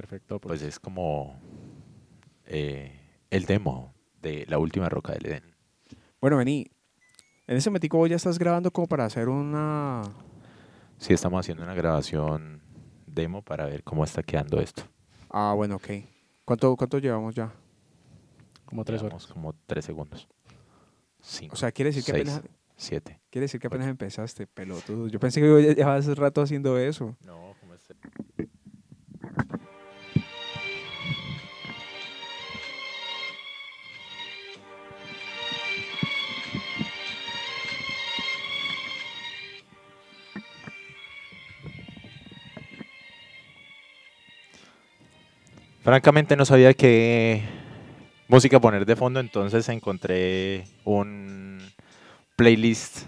Perfecto. pues es como eh, el demo de La Última Roca del Edén. Bueno, vení. En ese momentico vos ya estás grabando como para hacer una... Sí, estamos haciendo una grabación demo para ver cómo está quedando esto. Ah, bueno, ok. ¿Cuánto, cuánto llevamos ya? Como tres Llevamos horas. como tres segundos. Cinco, O sea, quiere decir que seis, apenas, siete. quiere decir que apenas empezaste, pelotudo. Yo pensé que ya llevabas rato haciendo eso. No, como este. Francamente no sabía qué música poner de fondo, entonces encontré un playlist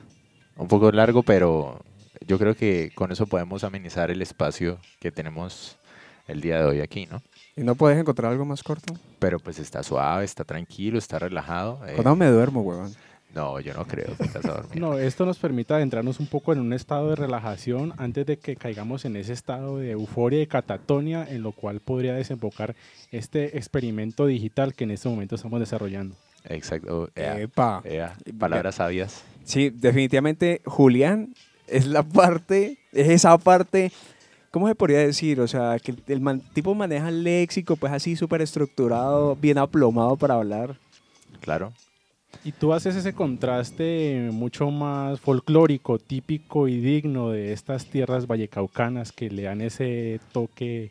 un poco largo, pero yo creo que con eso podemos amenizar el espacio que tenemos el día de hoy aquí, ¿no? ¿Y no puedes encontrar algo más corto? Pero pues está suave, está tranquilo, está relajado. eh, Cuando me duermo, huevón. No, yo no creo que estás a dormir. No, esto nos permite adentrarnos un poco en un estado de relajación antes de que caigamos en ese estado de euforia y catatonia en lo cual podría desembocar este experimento digital que en este momento estamos desarrollando. Exacto. ea, Epa. ea, palabras sabias. Sí, definitivamente Julián es la parte, es esa parte, ¿cómo se podría decir? O sea, que el man- tipo maneja el léxico, pues así súper estructurado, bien aplomado para hablar. Claro. Y tú haces ese contraste mucho más folclórico, típico y digno de estas tierras vallecaucanas que le dan ese toque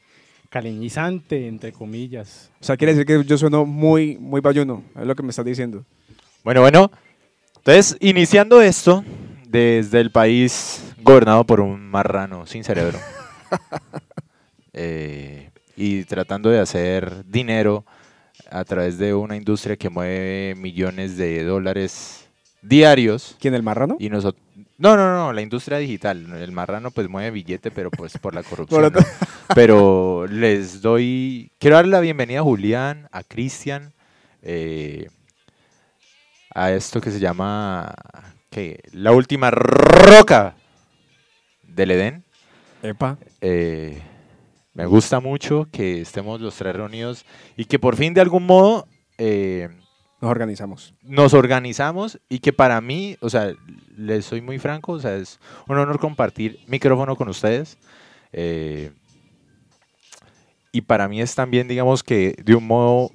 caleñizante, entre comillas. O sea, quiere decir que yo sueno muy, muy bayuno, es lo que me estás diciendo. Bueno, bueno. Entonces, iniciando esto desde el país gobernado por un marrano sin cerebro eh, y tratando de hacer dinero a través de una industria que mueve millones de dólares diarios ¿Quién, el marrano? y nosotros no no no la industria digital el marrano pues mueve billete pero pues por la corrupción pero les doy quiero darle la bienvenida a Julián a Cristian eh, a esto que se llama ¿qué? la última roca del Edén Epa. eh, me gusta mucho que estemos los tres reunidos y que por fin de algún modo eh, Nos organizamos. nos organizamos y que para mí, o sea, les soy muy franco, o sea, es un honor compartir micrófono con ustedes. eh, y para mí es también, digamos que de un modo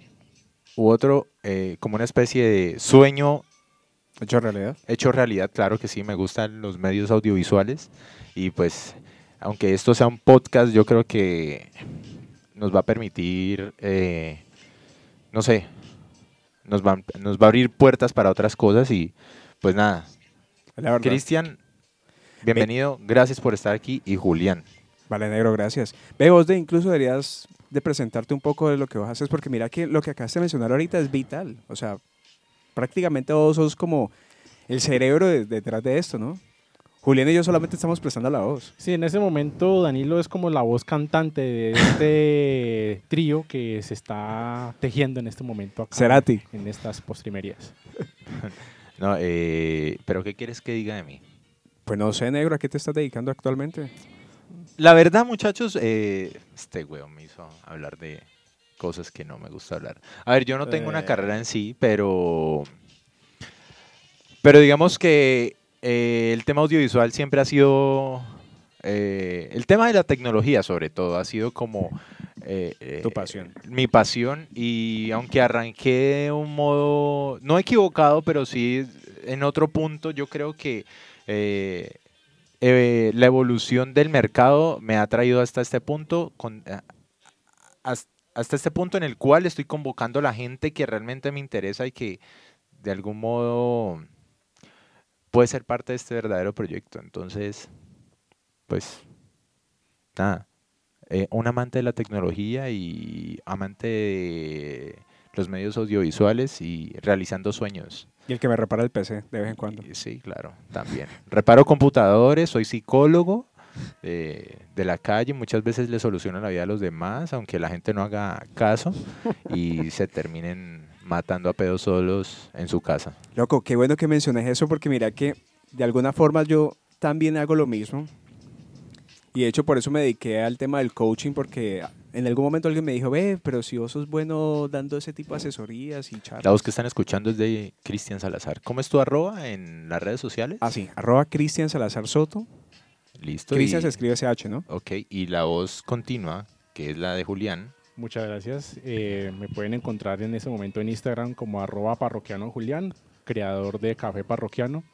u otro, eh, como una especie de sueño Hecho realidad. hecho realidad. Claro que sí, me gustan los medios audiovisuales y pues, aunque esto sea un podcast, yo creo que nos va a permitir, eh, no sé, nos va, nos va a abrir puertas para otras cosas y pues nada. Cristian, bienvenido, gracias por estar aquí y Julián. Vale, negro, gracias. Ve, vos de incluso deberías de presentarte un poco de lo que vos haces, porque mira que lo que acabas de mencionar ahorita es vital. O sea, prácticamente vos sos como el cerebro de- detrás de esto, ¿no? Julián y yo solamente estamos prestando la voz. Sí, en ese momento Danilo es como la voz cantante de este trío que se está tejiendo en este momento acá Cerati. en estas postrimerías. No, eh, pero ¿qué quieres que diga de mí? Pues no sé, negro, ¿a qué te estás dedicando actualmente? La verdad, muchachos, eh, este weón me hizo hablar de cosas que no me gusta hablar. A ver, yo no tengo una Eh. carrera en sí, pero. Pero digamos que eh, el tema audiovisual siempre ha sido. eh, el tema de la tecnología, sobre todo, ha sido como. eh, eh, Tu pasión. Mi pasión. Y aunque arranqué de un modo. No equivocado, pero sí en otro punto, yo creo que. eh, eh, la evolución del mercado me ha traído hasta este punto, con, hasta este punto en el cual estoy convocando a la gente que realmente me interesa y que de algún modo puede ser parte de este verdadero proyecto. Entonces, pues, nada, eh, un amante de la tecnología y amante de los medios audiovisuales y realizando sueños. Y el que me repara el PC de vez en cuando. Sí, claro, también. Reparo computadores, soy psicólogo eh, de la calle, muchas veces le soluciono la vida a los demás, aunque la gente no haga caso y se terminen matando a pedos solos en su casa. Loco, qué bueno que menciones eso porque mira que de alguna forma yo también hago lo mismo. Y de hecho por eso me dediqué al tema del coaching porque en algún momento alguien me dijo, ve, pero si vos sos bueno dando ese tipo de asesorías y charlas. La voz que están escuchando es de Cristian Salazar. ¿Cómo es tu arroba en las redes sociales? Ah, sí, arroba Cristian Salazar Soto. Listo. Cristian y- se escribe SH, ¿no? Ok, y la voz continua, que es la de Julián. Muchas gracias. Eh, me pueden encontrar en ese momento en Instagram como arroba parroquiano Julián, creador de Café Parroquiano.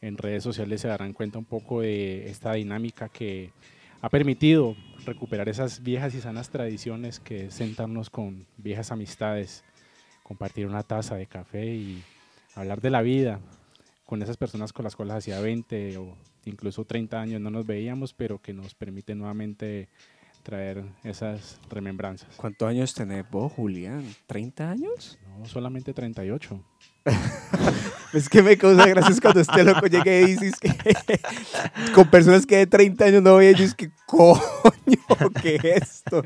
En redes sociales se darán cuenta un poco de esta dinámica que ha permitido recuperar esas viejas y sanas tradiciones que es sentarnos con viejas amistades, compartir una taza de café y hablar de la vida con esas personas con las cuales hacía 20 o incluso 30 años no nos veíamos, pero que nos permite nuevamente traer esas remembranzas. ¿Cuántos años tenés vos, Julián? ¿30 años? No, solamente 38. Es que me causa gracias cuando este loco llega y dices que con personas que de 30 años no veía, yo es que coño, ¿qué es esto?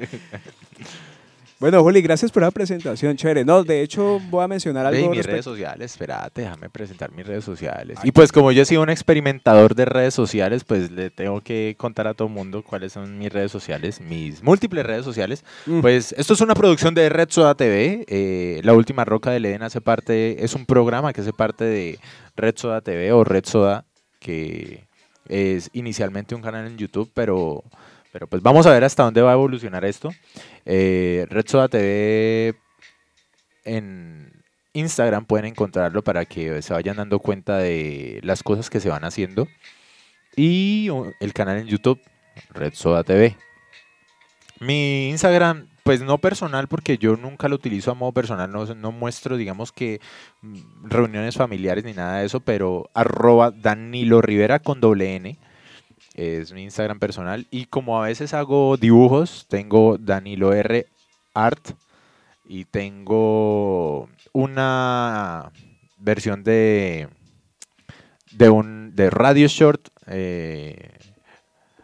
Bueno, Juli, gracias por la presentación, chévere. No, de hecho, voy a mencionar algo mis respecto- redes sociales, espérate, déjame presentar mis redes sociales. Y pues como yo he sido un experimentador de redes sociales, pues le tengo que contar a todo el mundo cuáles son mis redes sociales, mis múltiples redes sociales. Mm. Pues esto es una producción de Red Soda TV. eh, La Última Roca del Edén hace parte, es un programa que hace parte de Red Soda TV o Red Soda, que es inicialmente un canal en YouTube, pero, pero pues vamos a ver hasta dónde va a evolucionar esto. Eh, Red Soda TV en Instagram pueden encontrarlo para que se vayan dando cuenta de las cosas que se van haciendo. Y el canal en YouTube, Red Soda TV. Mi Instagram, pues no personal, porque yo nunca lo utilizo a modo personal, no, no muestro, digamos que mm, reuniones familiares ni nada de eso, pero arroba Danilo Rivera con doble N. Es mi Instagram personal. Y como a veces hago dibujos, tengo Danilo R Art y tengo una versión de de un de Radio Short eh,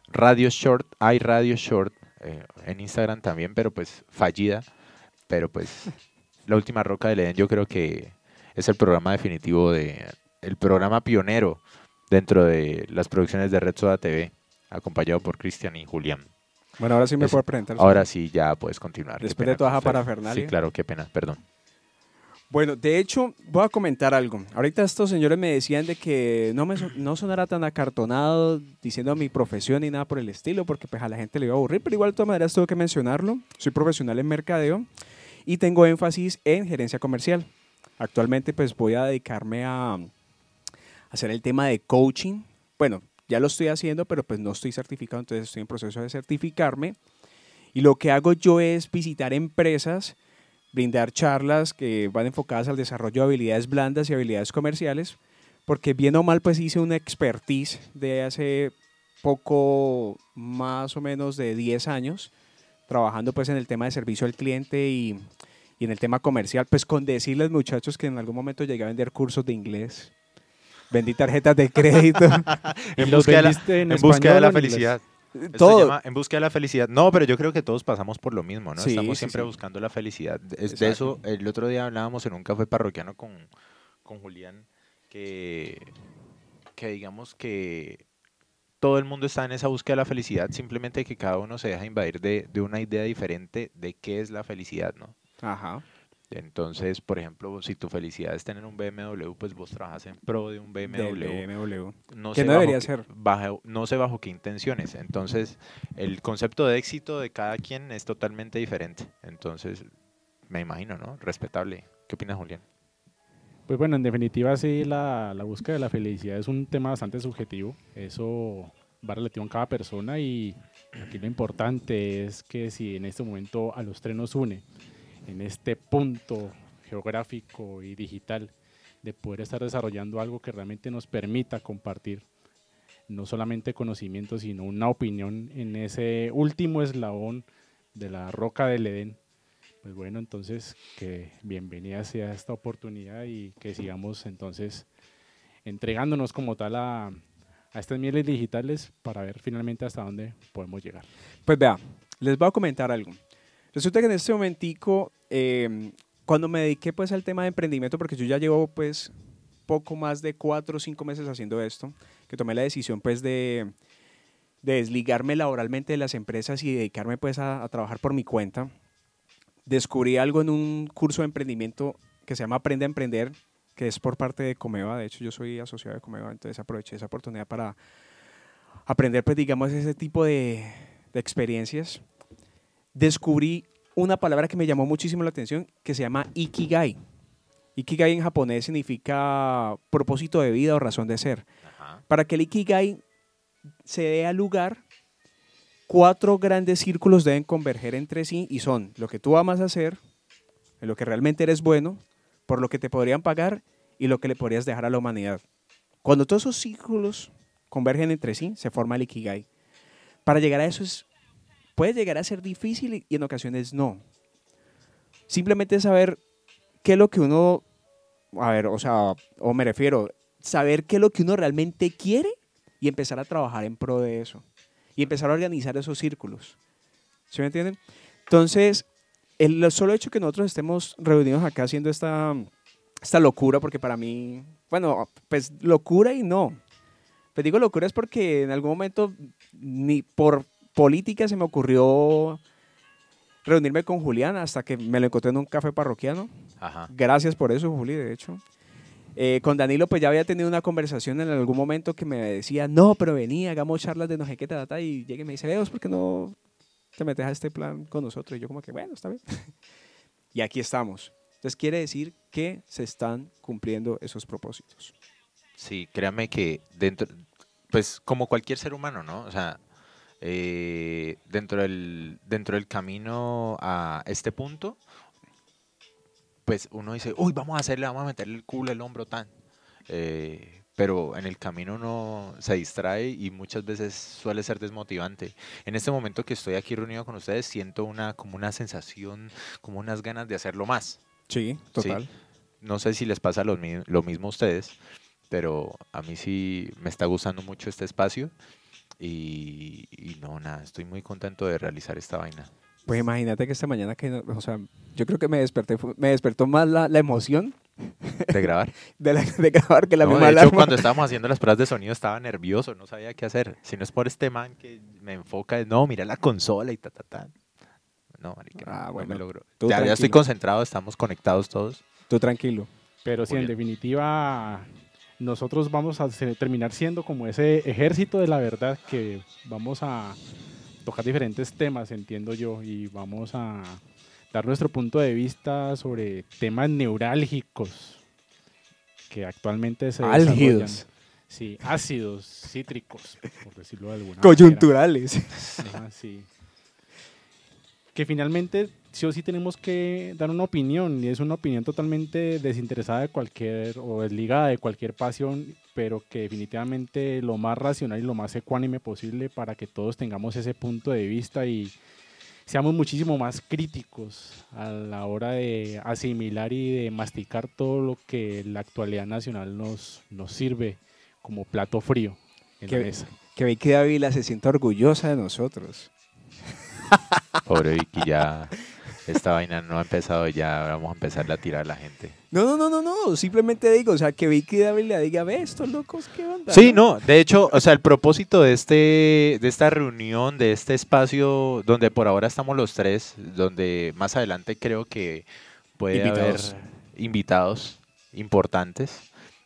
Radio Short hay Radio Short eh, en Instagram también pero pues fallida pero pues la última roca del Edén yo creo que es el programa definitivo de el programa pionero dentro de las producciones de Red Soda TV acompañado por Cristian y Julián Bueno, ahora sí me Es- puedo presentar. ahora sí ya puedes continuar Después de toda esa parafernalia. sí claro qué pena perdón Bueno, de hecho, voy a comentar algo. Ahorita estos señores me decían de que no, me, no sonara tan acartonado diciendo mi profesión ni nada por el estilo, porque pues a la gente le iba a aburrir, pero igual de todas maneras tengo que mencionarlo. Soy profesional en mercadeo y tengo énfasis en gerencia comercial. Actualmente pues voy a dedicarme a hacer el tema de coaching. Bueno, ya lo estoy haciendo, pero pues no estoy certificado, entonces estoy en proceso de certificarme. Y lo que hago yo es visitar empresas, brindar charlas que van enfocadas al desarrollo de habilidades blandas y habilidades comerciales, porque bien o mal pues hice una expertise de hace poco, más o menos de 10 años, trabajando pues en el tema de servicio al cliente y, y en el tema comercial, pues con decirles muchachos que en algún momento llegué a vender cursos de inglés, vendí tarjetas de crédito, ¿Y en los busca de la, vendiste en en búsqueda de la felicidad Esto todo. llama en búsqueda de la felicidad. No, pero yo creo que todos pasamos por lo mismo, ¿no? Sí, Estamos siempre sí. buscando la felicidad. Es de eso, el otro día hablábamos en un café parroquiano con, con Julián, que, que digamos que todo el mundo está en esa búsqueda de la felicidad, simplemente que cada uno se deja invadir de, de una idea diferente de qué es la felicidad, ¿no? Ajá. Entonces, por ejemplo, si tu felicidad es tener un BMW, pues vos trabajas en pro de un BMW Del BMW. no Que sé no debería qué- ser. bajo- no sé bajo qué intenciones. Entonces, el concepto de éxito de cada quien es totalmente diferente. Entonces, me imagino, ¿no? Respetable. ¿Qué opinas, Julián? Pues bueno, en definitiva sí, la, la búsqueda de la felicidad es un tema bastante subjetivo. Eso va relativo en cada persona y aquí lo importante es que si en este momento a los tres nos une, en este punto geográfico y digital, de poder estar desarrollando algo que realmente nos permita compartir no solamente conocimiento, sino una opinión en ese último eslabón de la roca del Edén, pues bueno, entonces que bienvenida sea esta oportunidad y que sigamos entonces entregándonos como tal a, a estas mieles digitales para ver finalmente hasta dónde podemos llegar. Pues vea, les voy a comentar algo. Resulta que en este momentico, eh, cuando me dediqué pues al tema de emprendimiento, porque yo ya llevo pues poco más de cuatro o cinco meses haciendo esto, que tomé la decisión pues de, de desligarme laboralmente de las empresas y dedicarme pues a, trabajar por mi cuenta, descubrí algo en un curso de emprendimiento que se llama Aprende a Emprender, que es por parte de Comeva. De hecho, yo soy asociado de Comeva, entonces aproveché esa oportunidad para aprender, pues, digamos, ese tipo de experiencias. Descubrí una palabra que me llamó muchísimo la atención, que se llama Ikigai. Ikigai en japonés significa propósito de vida o razón de ser. Ajá. Para que el Ikigai se dé a lugar, cuatro grandes círculos deben converger entre sí y son lo que tú amas hacer, en lo que realmente eres bueno, por lo que te podrían pagar y lo que le podrías dejar a la humanidad. Cuando todos esos círculos convergen entre sí, se forma el Ikigai. Para llegar a eso es, puede llegar a ser difícil y- en ocasiones no. Simplemente saber qué es lo que uno, a ver, o sea, o me refiero, saber qué es lo que uno realmente quiere y empezar a trabajar en pro de eso. Y empezar a organizar esos círculos. ¿Sí me entienden? Entonces, el solo hecho que nosotros estemos reunidos acá haciendo esta, esta locura, porque para mí, bueno, pues locura y no. Pues digo locura es porque en algún momento ni por política se me ocurrió reunirme con Julián hasta que me lo encontré en un café parroquiano. Ajá. Gracias por eso, Juli, de hecho. Eh, con Danilo, pues ya había tenido una conversación en algún momento que me decía, no, pero vení, hagamos charlas de no sé qué, ta, ta, ta", y llegué y me dice, veos, ¿por qué no te metes a este plan con nosotros? Y yo como que, bueno, está bien. y aquí estamos. Entonces quiere decir que se están cumpliendo esos propósitos. Sí, créame que dentro, pues como cualquier ser humano, ¿no? O sea, eh, dentro, del, dentro del camino a este punto, pues uno dice, uy, vamos a hacerle, vamos a meterle el culo, el hombro, tan. Eh, pero en el camino uno se distrae y muchas veces suele ser desmotivante. En este momento que estoy aquí reunido con ustedes, siento una, como una sensación, como unas ganas de hacerlo más. Sí, total. No sé si les pasa lo, lo mismo a ustedes, pero a mí sí me está gustando mucho este espacio y, y no, nada, estoy muy contento de realizar esta vaina. Pues imagínate que esta mañana que, no- o sea, yo creo que me desperté, me despertó más la, la emoción De grabar. de, la- de grabar que la No, misma de hecho, alarma. cuando estábamos haciendo las pruebas de sonido estaba nervioso, no sabía qué hacer. Si no es por este man que me enfoca, no, mira la consola y ta, ta, ta. No, marica, Ah, no bueno, me logro. tú Ya, ya estoy concentrado, estamos conectados todos. Tú tranquilo. Pero sí, Muy en definitiva, nosotros vamos a terminar siendo como ese ejército de la verdad que vamos a tocar diferentes temas, entiendo yo, y vamos a dar nuestro punto de vista sobre temas neurálgicos que actualmente se. Álgidos. Sí, ácidos, cítricos, por decirlo de alguna manera. Coyunturales. Sí. Que finalmente sí o sí tenemos que dar una opinión y es una opinión totalmente desinteresada de cualquier o desligada de cualquier pasión, pero que definitivamente lo más racional y lo más ecuánime posible para que todos tengamos ese punto de vista y seamos muchísimo más críticos a la hora de asimilar y de masticar todo lo que la actualidad nacional nos, nos sirve como plato frío en Qué- la mesa. Que Vicky Dávila se sienta orgullosa de nosotros. Pobre Vicky, ya esta vaina no ha empezado y ya vamos a empezar a tirar a la gente. No, no, no, no, no. Simplemente digo, o sea, que Vicky Dávila diga, ve estos locos, ¿qué onda? Sí, no, de hecho, o sea, el propósito de este, de esta reunión, de este espacio donde por ahora estamos los tres, donde más adelante creo que puede Invitados. haber invitados importantes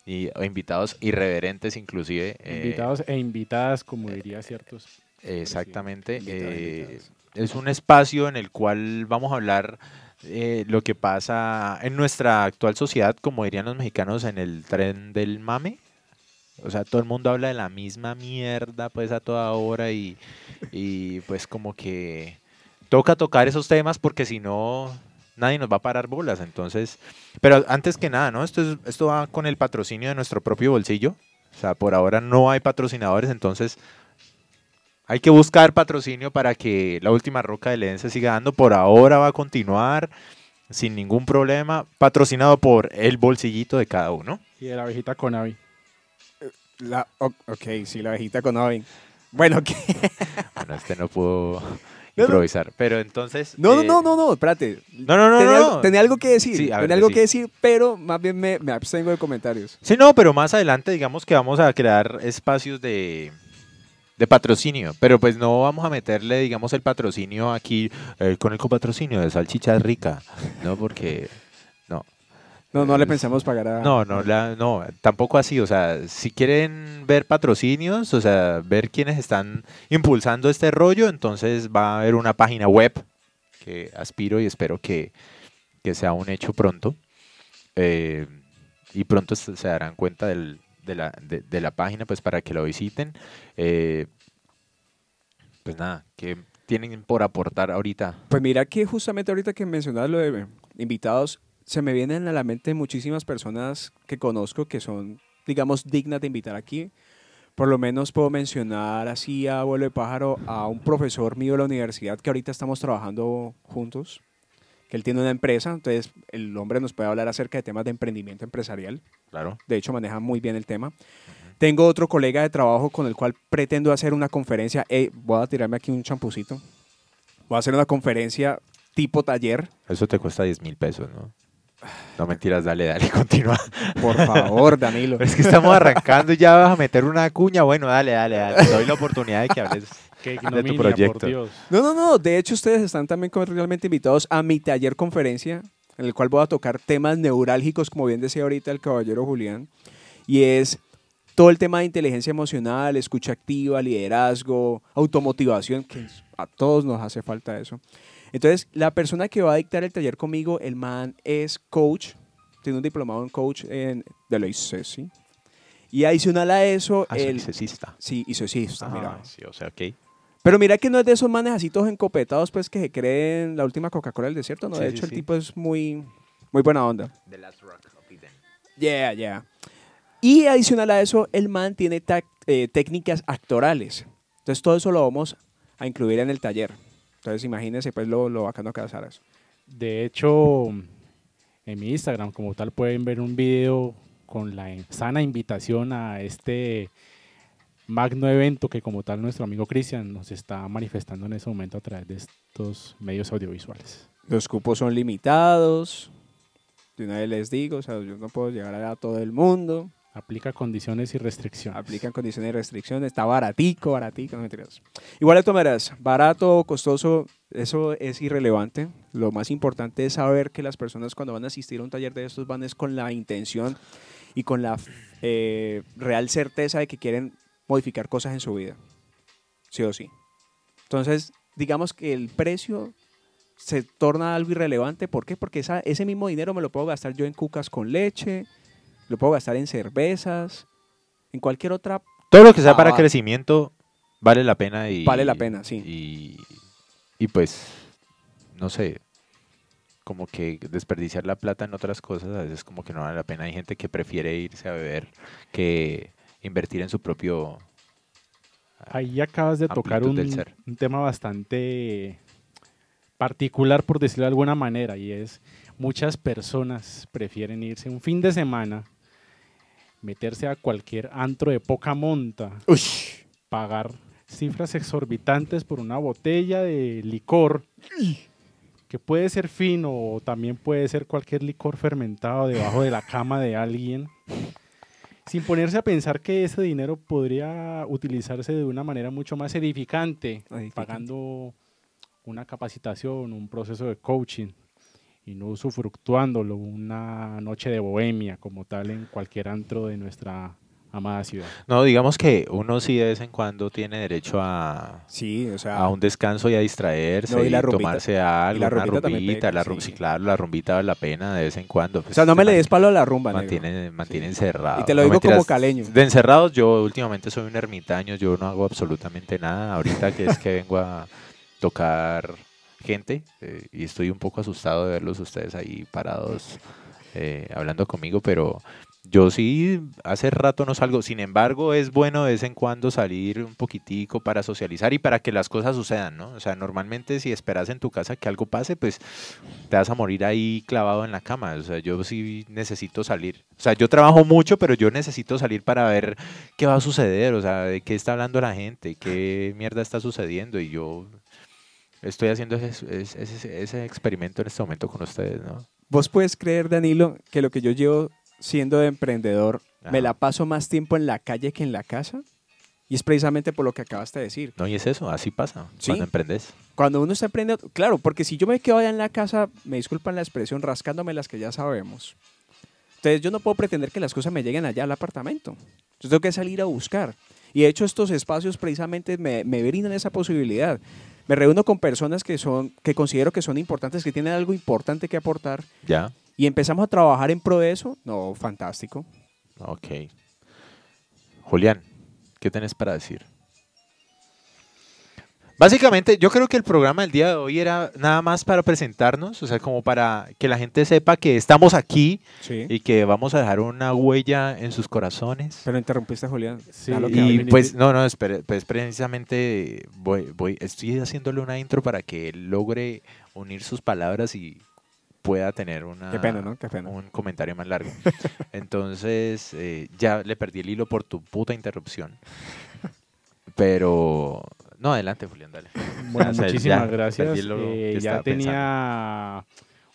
y o invitados irreverentes inclusive. eh, Invitados e invitadas, como diría ciertos. exactamente. Eh. Es un espacio en el cual vamos a hablar eh, lo que pasa en nuestra actual sociedad, como dirían los mexicanos, en el tren del mame. O sea, todo el mundo habla de la misma mierda pues a toda hora y, y pues como que toca tocar esos temas porque si no nadie nos va a parar bolas. Entonces, pero antes que nada, ¿no? Esto, es, esto va con el patrocinio de nuestro propio bolsillo. O sea, por ahora no hay patrocinadores, entonces hay que buscar patrocinio para que la última roca del Eden se siga dando. Por ahora va a continuar sin ningún problema, patrocinado por el bolsillito de cada uno. Y de la abejita Conavi. La, o- ok, sí, la abejita con Ovin. Bueno, ¿qué? Bueno, este no pudo no. improvisar, pero entonces... No, no, eh, no, no, no, espérate. No, no, no, tenía, no, algo, tenía algo que decir. Sí, ver, tenía algo que decir, pero más bien me, me abstengo de comentarios. Sí, no, pero más adelante digamos que vamos a crear espacios de, de patrocinio, pero pues no vamos a meterle, digamos, el patrocinio aquí eh, con el copatrocinio de Salchicha Rica, ¿no? Porque no. No, no le pensamos pagar a... No, no, la- no, tampoco así. O sea, si quieren ver patrocinios, o sea, ver quiénes están impulsando este rollo, entonces va a haber una página web que aspiro y espero que, que sea un hecho pronto. Eh, y pronto se se darán cuenta del- de, la, de, de la página, pues para que lo visiten. Eh, pues nada, que tienen por aportar ahorita. Pues mira que justamente ahorita que mencionabas lo de invitados, se me vienen a la mente muchísimas personas que conozco que son, digamos, dignas de invitar aquí. Por lo menos puedo mencionar así a vuelo de pájaro a un profesor mío de la universidad que ahorita estamos trabajando juntos, él tiene una empresa, entonces el hombre nos puede hablar acerca de temas de emprendimiento empresarial. Claro. De hecho, maneja muy bien el tema. Tengo otro colega de trabajo con el cual pretendo hacer una conferencia. Voy a tirarme aquí un champucito. Voy a hacer una conferencia tipo taller. Eso te cuesta 10 mil pesos, ¿no? No mentiras, dale, dale, continúa. Por favor, Danilo. Es que estamos arrancando y ya vas a meter una cuña. Bueno, dale, dale, dale. Te doy la oportunidad de que hables. Qué de tu por proyecto. Dios. No, no, no. De hecho, ustedes están también cordialmente invitados a mi taller conferencia, en el cual voy a tocar temas neurálgicos, como bien decía ahorita el caballero Julián. Y es todo el tema de inteligencia emocional, escucha activa, liderazgo, automotivación, que a todos nos hace falta eso. Entonces, la persona que va a dictar el taller conmigo, el man es coach, tiene un diplomado en coach en, de la ICESI. Y adicional a eso, Ah, el... cesista. Sí, ICESista, mira. Ah, sí, o sea, ok. Pero mira que no es de esos manes así todos encopetados, pues que se creen la última Coca-Cola del desierto, ¿no? Sí, de sí, hecho, sí. el tipo es muy, muy buena onda. The Last Rock of Eden. Yeah, yeah. Y adicional a eso, el man tiene eh, técnicas actorales. Entonces, todo eso lo vamos a incluir en el taller. Entonces, imagínense, pues, lo, lo bacano que va a ser eso. De hecho, en mi Instagram como tal pueden ver un video con la sana invitación a este magno evento que como tal nuestro amigo Cristian nos está manifestando en ese momento a través de estos medios audiovisuales. Los cupos son limitados. De una vez les digo, o sea, yo no puedo llegar a todo el mundo. Aplica condiciones y restricciones. Aplican condiciones y restricciones. Está baratico, baratico, no mentiras. Igual de todas barato o costoso, eso es irrelevante. Lo más importante es saber que las personas cuando van a asistir a un taller de estos van es con la intención y con la eh, real certeza de que quieren modificar cosas en su vida. Sí o sí. Entonces, digamos que el precio se torna algo irrelevante. ¿Por qué? Porque esa- ese mismo dinero me lo puedo gastar yo en cucas con leche, lo puedo gastar en cervezas, en cualquier otra Todo lo que sea para Ah, va. crecimiento vale la pena y... Vale la pena, sí. Y, y pues, no sé, como que desperdiciar la plata en otras cosas a veces como que no vale la pena. Hay gente que prefiere irse a beber que invertir en su propio... Ahí acabas de tocar un, un tema bastante particular, por decirlo de alguna manera, y es muchas personas prefieren irse un fin de semana, meterse a cualquier antro de poca monta, pagar cifras exorbitantes por una botella de licor, que puede ser fino o también puede ser cualquier licor fermentado debajo de la cama de alguien, sin ponerse a pensar que ese dinero podría utilizarse de una manera mucho más edificante, Edificante. pagando una capacitación, un proceso de coaching y no usufructuándolo una noche de bohemia como tal en cualquier antro de nuestra amada ciudad. No, digamos que uno sí de vez en cuando tiene derecho a, Sí, o sea, a un descanso y a distraerse No, y rumbita. tomarse algo, Y la una rumbita también rumbita, la sí. rum- sí, claro, la rumbita vale la pena de vez en cuando. o sea, no me le des palo a la rumba, negro. mantiene, mantiene Sí. encerrado. Y te lo No, digo como caleño. De encerrados, yo últimamente soy un ermitaño, yo no hago absolutamente nada. Ahorita que es que vengo a tocar gente eh, y estoy un poco asustado de verlos ustedes ahí parados eh, hablando conmigo, pero yo sí hace rato no salgo. Sin embargo, es bueno de vez en cuando salir un poquitico para socializar y para que las cosas sucedan, ¿no? O sea, normalmente si esperas en tu casa que algo pase, pues te vas a morir ahí clavado en la cama. O sea, yo sí necesito salir. O sea, yo trabajo mucho, pero yo necesito salir para ver qué va a suceder, o sea, de qué está hablando la gente, qué mierda está sucediendo y yo estoy haciendo ese, ese- ese- experimento en este momento con ustedes, ¿no? Vos puedes creer, Danilo, que lo que yo llevo siendo de emprendedor, me la paso más tiempo en la calle que en la casa. Y es precisamente por lo que acabaste de decir. No, y es eso, así pasa Sí. cuando emprendes. Cuando uno está emprendiendo, claro, porque si yo me quedo allá en la casa, me disculpan la expresión, rascándome las que ya sabemos. Entonces yo no puedo pretender que las cosas me lleguen allá al apartamento. Yo tengo que salir a buscar. Y de hecho estos espacios precisamente me, me brindan esa posibilidad. Me reúno con personas que, son, que considero que son importantes, que tienen algo importante que aportar Ya, y empezamos a trabajar en pro de eso. No, fantástico. ok. Julián, ¿qué tenés para decir? Básicamente, yo creo que el programa del día de hoy era nada más para presentarnos, o sea, como para que la gente sepa que estamos aquí Sí. y que vamos a dejar una huella en sus corazones. Pero interrumpiste, Julián. Sí, que Y pues, no, no, espere, pues precisamente voy, voy, estoy haciéndole una intro para que él logre unir sus palabras y pueda tener una, Qué pena, ¿no? Qué pena. un comentario más largo. Entonces, eh, ya le perdí el hilo por tu puta interrupción. Pero, no, adelante, Julián, dale. Bueno, O sea, muchísimas ya gracias. Eh, ya tenía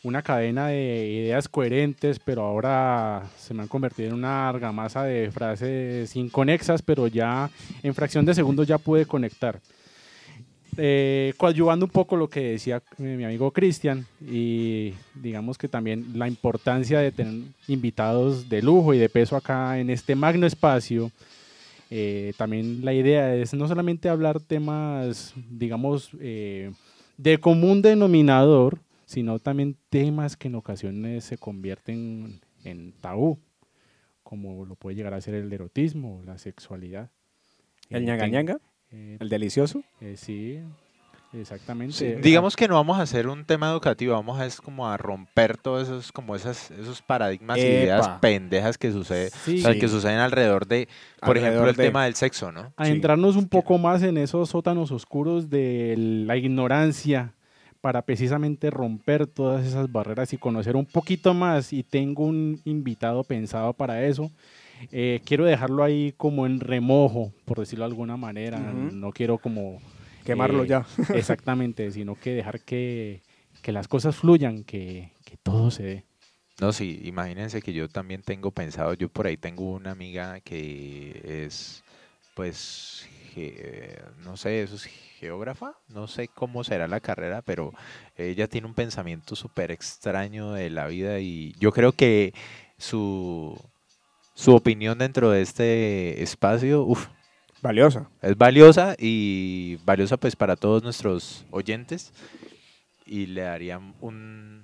una cadena de ideas coherentes, pero ahora se me han convertido en una argamasa de frases inconexas, pero ya en fracción de segundos ya pude conectar. Eh, coadyuvando un poco lo que decía eh, mi amigo Cristian y digamos que también la importancia de tener invitados de lujo y de peso acá en este magno espacio. Eh, también la idea es no solamente hablar temas, digamos, eh, de común denominador, sino también temas que en ocasiones se convierten en tabú, como lo puede llegar a ser el erotismo, la sexualidad. El Eh, ñanga ñanga, eh, el delicioso. eh, sí, exactamente. Sí, digamos que no vamos a hacer un tema educativo, vamos a es como a romper todos esos como esas esos paradigmas y ideas pendejas que sucede, Sí. o sea, que suceden alrededor de, por ejemplo, Alrededor el de- tema del sexo, ¿no? a Sí. entrarnos un poco más en esos sótanos oscuros de la ignorancia para precisamente romper todas esas barreras y conocer un poquito más. Y tengo un invitado pensado para eso. Eh, quiero dejarlo ahí como en remojo, por decirlo de alguna manera. No quiero como... Quemarlo eh, ya. Exactamente, sino que dejar que, que las cosas fluyan, que, que todo se dé. No, sí, imagínense que yo también tengo pensado, yo por ahí tengo una amiga que es, pues, ge- no sé, eso es geógrafa, no sé cómo será la carrera, pero ella tiene un pensamiento súper extraño de la vida y yo creo que su, su opinión dentro de este espacio, uf, Valiosa. es valiosa y valiosa pues para todos nuestros oyentes y le daría un,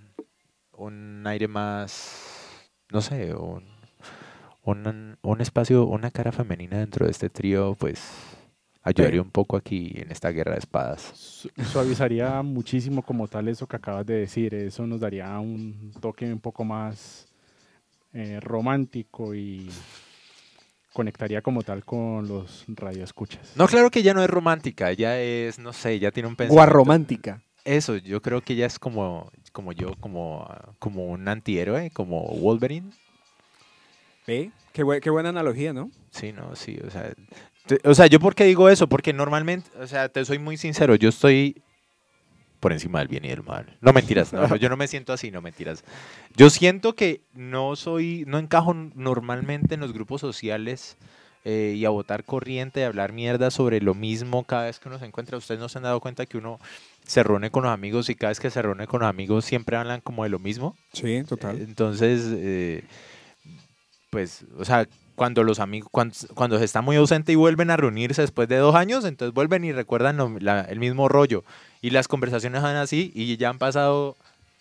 un aire más, no sé, un, un, un espacio, una cara femenina dentro de este trío pues ayudaría un poco aquí en esta guerra de espadas. Su- Suavizaría muchísimo como tal eso que acabas de decir. Eso nos daría un toque un poco más eh, romántico y conectaría como tal con los radioescuchas. No, claro que ella no es romántica, ella es, no sé, ella tiene un pensamiento. Guarromántica. Eso, yo creo que ella es como, como yo, como, como un antihéroe, como Wolverine. ¿Ve? Qué, bue- qué buena analogía, ¿no? Sí, no, sí, o sea, te- o sea, yo por qué digo eso, porque normalmente, o sea, te soy muy sincero, yo estoy por encima del bien y del mal. No mentiras, no, yo no me siento así, no mentiras. Yo siento que no soy, no encajo normalmente en los grupos sociales eh, y a votar corriente, a hablar mierda sobre lo mismo cada vez que uno se encuentra. Ustedes no se han dado cuenta que uno se reúne con los amigos y cada vez que se reúne con los amigos siempre hablan como de lo mismo. Sí, total. Entonces, eh, pues, o sea, cuando los amigos, cuando, cuando se está muy ausente y vuelven a reunirse después de dos años, entonces vuelven y recuerdan lo- la- el mismo rollo. Y las conversaciones van así y ya han pasado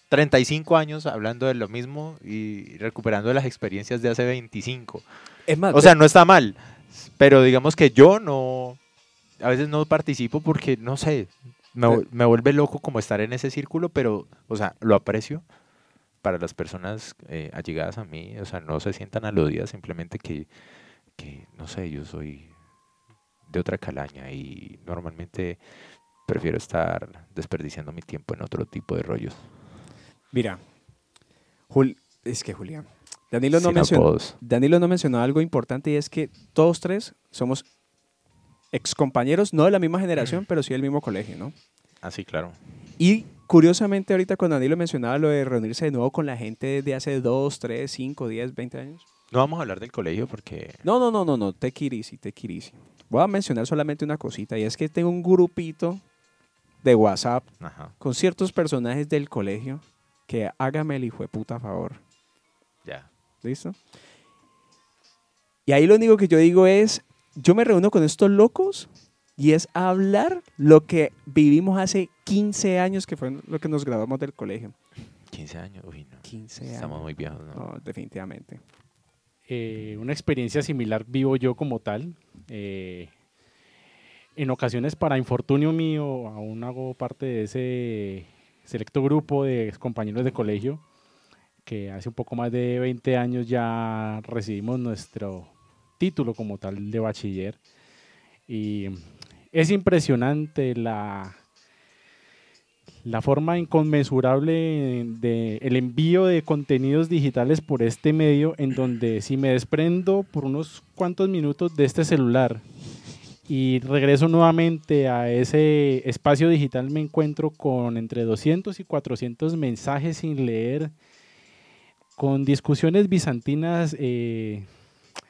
35 años hablando de lo mismo y recuperando las experiencias de hace 25. es más, O sea, no está mal, pero digamos que yo no, a veces no participo porque, no sé, me, me vuelve loco como estar en ese círculo, pero, o sea, lo aprecio para las personas eh, allegadas a mí, o sea, no se sientan aludidas, simplemente que, que, no sé, yo soy de otra calaña y normalmente prefiero estar desperdiciando mi tiempo en otro tipo de rollos. mira, Jul- es que Julián, Danilo no, mencionó. Danilo no mencionó algo importante y es que todos tres somos excompañeros, no de la misma generación, pero sí del mismo colegio, ¿no? Así, claro. Y curiosamente ahorita cuando Danilo mencionaba lo de reunirse de nuevo con la gente de hace 2, 3, 5, 10, 20 años. No vamos a hablar del colegio porque... No, no, no, no, no, it easy, it easy. voy a mencionar solamente una cosita, y es que tengo un grupito de WhatsApp Ajá, con ciertos personajes del colegio que hágame el hijo de puta favor. ya. ¿Listo? Y ahí lo único que yo digo es, yo me reúno con estos locos y es hablar lo que vivimos hace 15 años, que fue lo que nos graduamos del colegio. 15 años, uy, no. 15 años. Estamos muy viejos, ¿no? No, definitivamente. Eh, una experiencia similar vivo yo como tal. Eh, en ocasiones, para infortunio mío, aún hago parte de ese selecto grupo de compañeros de colegio que hace un poco más de 20 años ya recibimos nuestro título como tal de bachiller. Y es impresionante la, la forma inconmensurable de el envío de contenidos digitales por este medio en donde si me desprendo por unos cuantos minutos de este celular y regreso nuevamente a ese espacio digital me encuentro con entre 200 y 400 mensajes sin leer con discusiones bizantinas eh,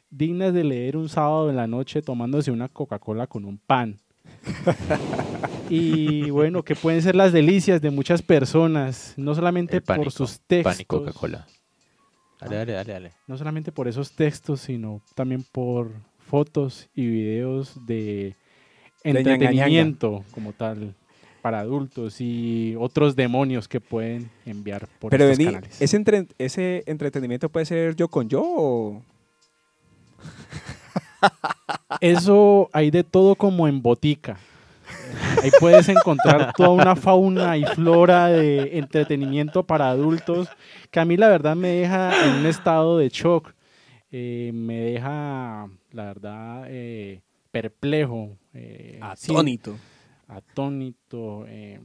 dignas de leer un sábado en la noche tomándose una Coca-Cola con un pan. y bueno, que pueden ser las delicias de muchas personas, no solamente pánico, por sus Pan y textos, Coca-Cola. Dale, dale, dale, dale. no solamente por esos textos, sino también por fotos y videos de De ñanga, entretenimiento como tal para adultos y otros demonios que pueden enviar por Pero estos vení, canales. ¿ese, entre- ¿ese entretenimiento puede ser yo con yo o...? Eso hay de todo como en botica. Ahí puedes encontrar toda una fauna y flora de entretenimiento para adultos que a mí la verdad me deja en un estado de shock. Eh, me deja, la verdad, eh, perplejo. eh, Atónito. atónito. eh,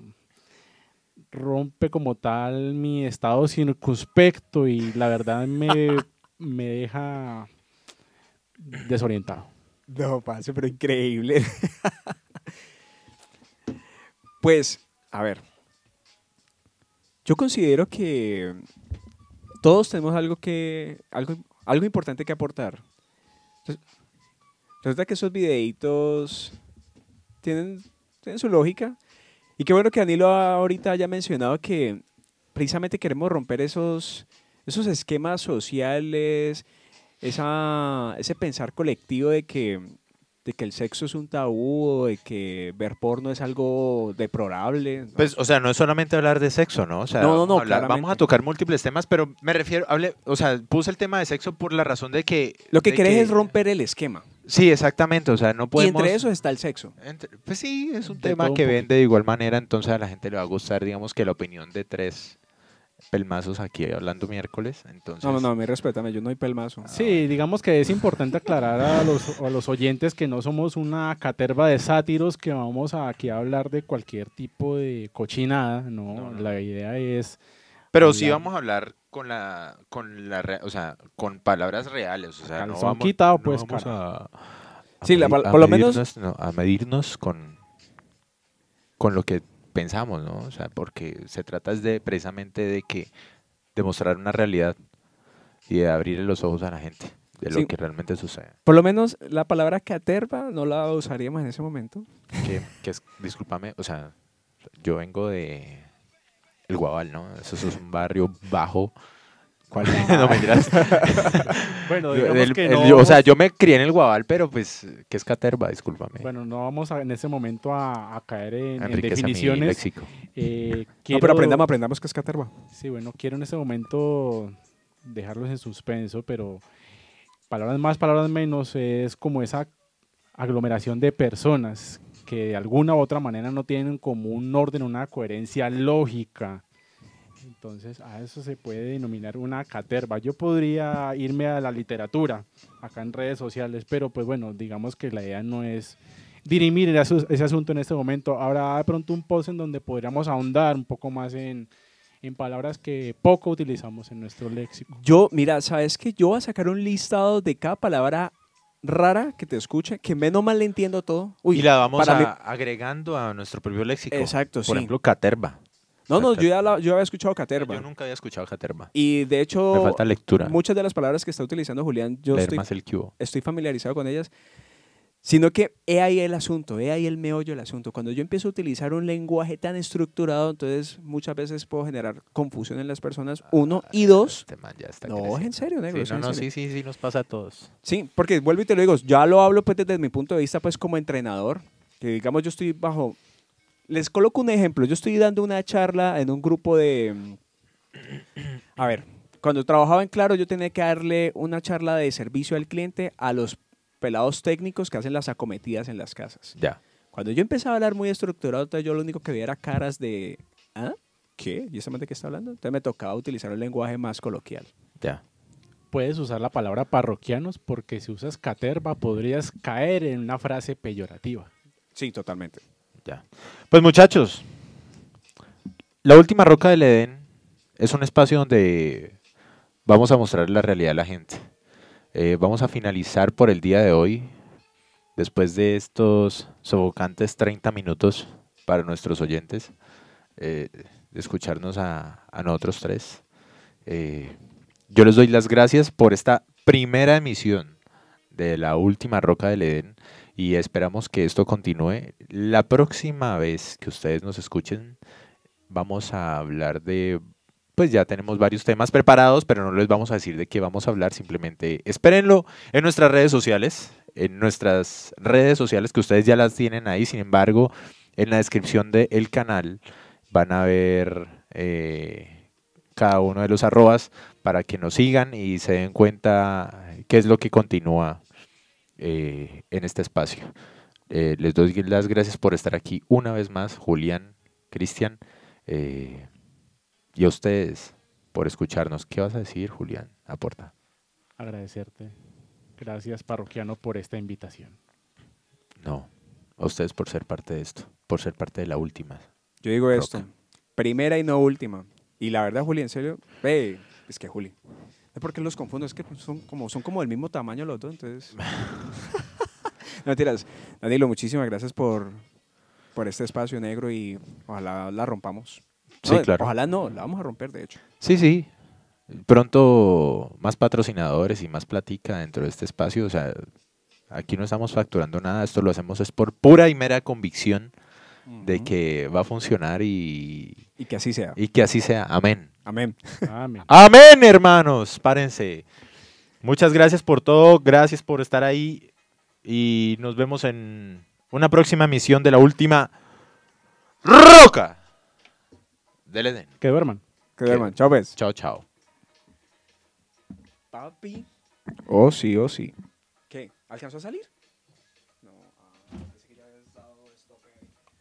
rompe como tal mi estado circunspecto y la verdad me, me deja desorientado. No, parce, pero increíble. pues, a ver. Yo considero que todos tenemos algo que. algo, algo importante que aportar. Res- Resulta que esos videitos tienen, tienen su lógica. Y qué bueno que Danilo ahorita haya mencionado que precisamente queremos romper esos, esos esquemas sociales, esa, ese pensar colectivo de que, de que el sexo es un tabú, de que ver porno es algo deplorable. ¿no? Pues, o sea, no es solamente hablar de sexo, ¿no? O sea, No, no, vamos, no, a hablar- vamos a tocar múltiples temas, pero me refiero, hable, o sea, puse el tema de sexo por la razón de que... Lo que querés es romper el esquema. Sí, exactamente, o sea, no Y podemos... entre eso está el sexo. entre- pues sí, es un De tema un que vende de igual manera, entonces a la gente le va a gustar, digamos, que la opinión de tres pelmazos aquí hablando miércoles, entonces... No, no, no, me respétame, yo no soy pelmazo. Sí, digamos que es importante aclarar a los, a los oyentes que no somos una caterva de sátiros que vamos a aquí a hablar de cualquier tipo de cochinada, no, No, no. la idea es Pero sí vamos a hablar con la, con la, re- o sea, con palabras reales, o sea, no vamos, quitado, no pues, vamos a, a Sí, medir- por lo menos- a medirnos con, con lo que pensamos, ¿no? O sea, porque se trata es de precisamente de que demostrar una realidad y de abrirle los ojos a la gente de lo Sí. que realmente sucede. Por lo menos la palabra caterva no la usaríamos en ese momento. Que, que es, discúlpame, o sea, yo vengo de el Guabal, ¿no? Eso es un barrio bajo. ¿Cuál? no me dirás. Bueno, digamos que el- no yo- o sea, yo me crié en el Guabal, pero pues, ¿qué es caterva? Discúlpame. Bueno, no vamos a, en ese momento a, a caer en, en Enriquece mi definiciones. léxico. Eh, No, quiero- pero aprendamos, aprendamos que es caterva. Sí, bueno, quiero en ese momento dejarlos en suspenso, pero palabras más, palabras menos, es como esa aglomeración de personas que de alguna u otra manera no tienen como un orden, una coherencia lógica. Entonces, a eso se puede denominar una caterva. Yo podría irme a la literatura, acá en redes sociales, pero pues bueno, digamos que la idea no es dirimir ese, asunto en este momento. Habrá de pronto un post en donde podríamos ahondar un poco más en, en palabras que poco utilizamos en nuestro léxico. Yo, mira, ¿sabes que Yo voy a sacar un listado de cada palabra rara que te escuche, que menos mal le entiendo todo. Uy, y la vamos para a- mí- agregando a nuestro propio léxico. Exacto, Por sí. ejemplo, caterva. No, no, yo ya, la- yo había escuchado caterva. Yo nunca había escuchado caterva. Y de Me hecho, falta lectura. muchas de las palabras que está utilizando Julián, yo leer estoy, más el cubo. estoy familiarizado con ellas. Sino que he ahí el asunto, he ahí el meollo del asunto. Cuando yo empiezo a utilizar un lenguaje tan estructurado, entonces muchas veces puedo generar confusión en las personas, uno, y dos, Este man ya está no, es creciendo. en serio, negro. Sí, es no, en no, serio. sí, sí, sí, nos pasa a todos. Sí, porque vuelvo y te lo digo, ya lo hablo pues desde mi punto de vista pues como entrenador, que digamos yo estoy bajo, les coloco un ejemplo, yo estoy dando una charla en un grupo de, a ver, cuando trabajaba en Claro yo tenía que darle una charla de servicio al cliente a los pelados técnicos que hacen las acometidas en las casas. Ya. Cuando yo empezaba a hablar muy estructurado, entonces yo lo único que veía era caras de, ¿ah? ¿Qué? ¿Y ese man de qué está hablando? Entonces me tocaba utilizar un lenguaje más coloquial. Ya. Puedes usar la palabra parroquianos porque si usas caterva podrías caer en una frase peyorativa. Sí, totalmente. Pues muchachos, la última roca del Edén es un espacio donde vamos a mostrar la realidad a la gente. Eh, vamos a finalizar por el día de hoy, después de estos sofocantes 30 minutos para nuestros oyentes, eh, de escucharnos a, a nosotros tres. Eh, yo les doy las gracias por esta primera emisión de la última roca del Edén y esperamos que esto continúe. La próxima vez que ustedes nos escuchen, vamos a hablar de, pues ya tenemos varios temas preparados, pero no les vamos a decir de qué vamos a hablar, simplemente espérenlo en nuestras redes sociales, en nuestras redes sociales que ustedes ya las tienen ahí, sin embargo, en la descripción del canal van a ver eh, cada uno de los arrobas para que nos sigan y se den cuenta qué es lo que continúa eh, en este espacio. Eh, les doy las gracias por estar aquí una vez más, Julián, Cristian, eh, y a ustedes por escucharnos. ¿Qué vas a decir, Julián? Aporta. Agradecerte. Gracias, parroquiano, por esta invitación. No, a ustedes por ser parte de esto, por ser parte de la última. Yo digo Roca. esto, primera y no última. Y la verdad, Juli, en serio, ve, es que Juli, es porque los confundo, es que son como, son como del mismo tamaño los dos, entonces... no mentiras. Danilo, muchísimas gracias por, por este espacio negro y ojalá la rompamos. Sí, No, claro. Ojalá no, la vamos a romper, de hecho. Sí, sí. Pronto más patrocinadores y más platica dentro de este espacio. O sea, aquí no estamos facturando nada. Esto lo hacemos es por pura y mera convicción de que va a funcionar y, Y que así sea. y que así sea. Amén. Amén. Amén. Amén, hermanos. Párense. Muchas gracias por todo. Gracias por estar ahí. Y nos vemos en una próxima emisión de la última Roca del Edén. Que duerman. Que ¿Qué? duerman. Chao, pues. Chao, chao. Papi. Oh, sí, oh, sí. ¿Qué? ¿Alcanzó a salir?